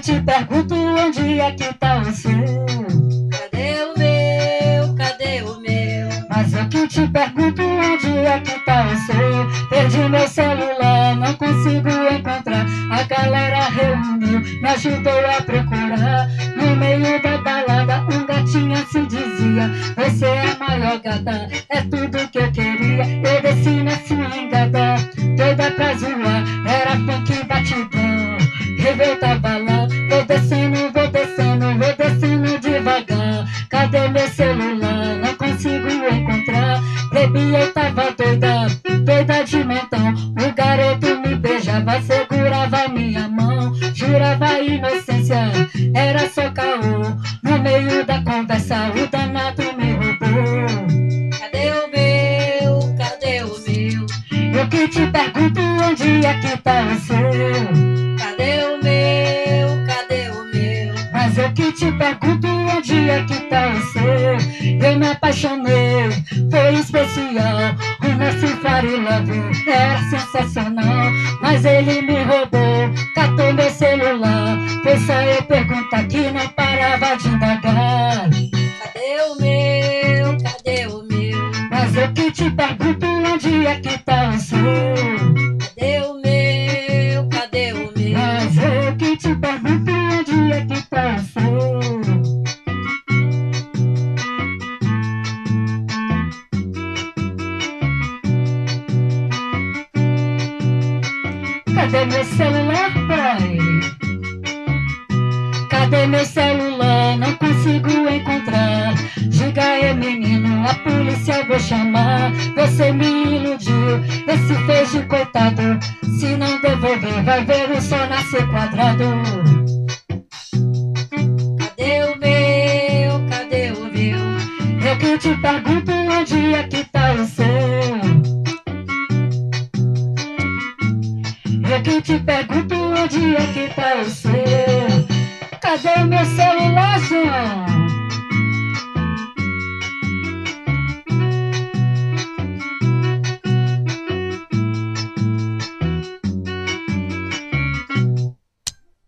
te pergunto onde é que tá o seu. Cadê o meu? Cadê o meu? Mas eu que te pergunto onde é que tá o seu. Perdi meu celular, não consigo encontrar. A galera reuniu, me ajudou a procurar. No meio da balada, um gatinho se dizia: Você é a maior gata, é tudo que eu queria. Eu desci na swingada, doida pra zoar. Era Bebi, eu tava doida, doida de mentão. O garoto me beijava, segurava minha mão. Jurava inocência, era só caô. No meio da conversa, o danado me roubou. Cadê o meu? Cadê o meu? Eu que te pergunto onde é que tá o seu. Cadê o meu? Cadê o meu? Mas eu que te pergunto onde é que tá o seu. Eu me apaixonei, foi especial. O nosso fire love era sensacional. Mas ele me roubou, catou meu celular. Foi só eu perguntar que não parava de indagar. Cadê o meu? Cadê o meu? Mas eu que te pergunto onde é que tá o seu. Cadê meu celular, pai? Cadê meu celular? Não consigo encontrar. Diga aí, menino, a polícia vou chamar. Você me iludiu, esse fez de coitado. Se não devolver, vai ver o sol nascer quadrado. Cadê o meu? Cadê o meu? Eu que te pergunto onde é que que te pergunto onde é que tá o seu. Cadê o meu celular, João?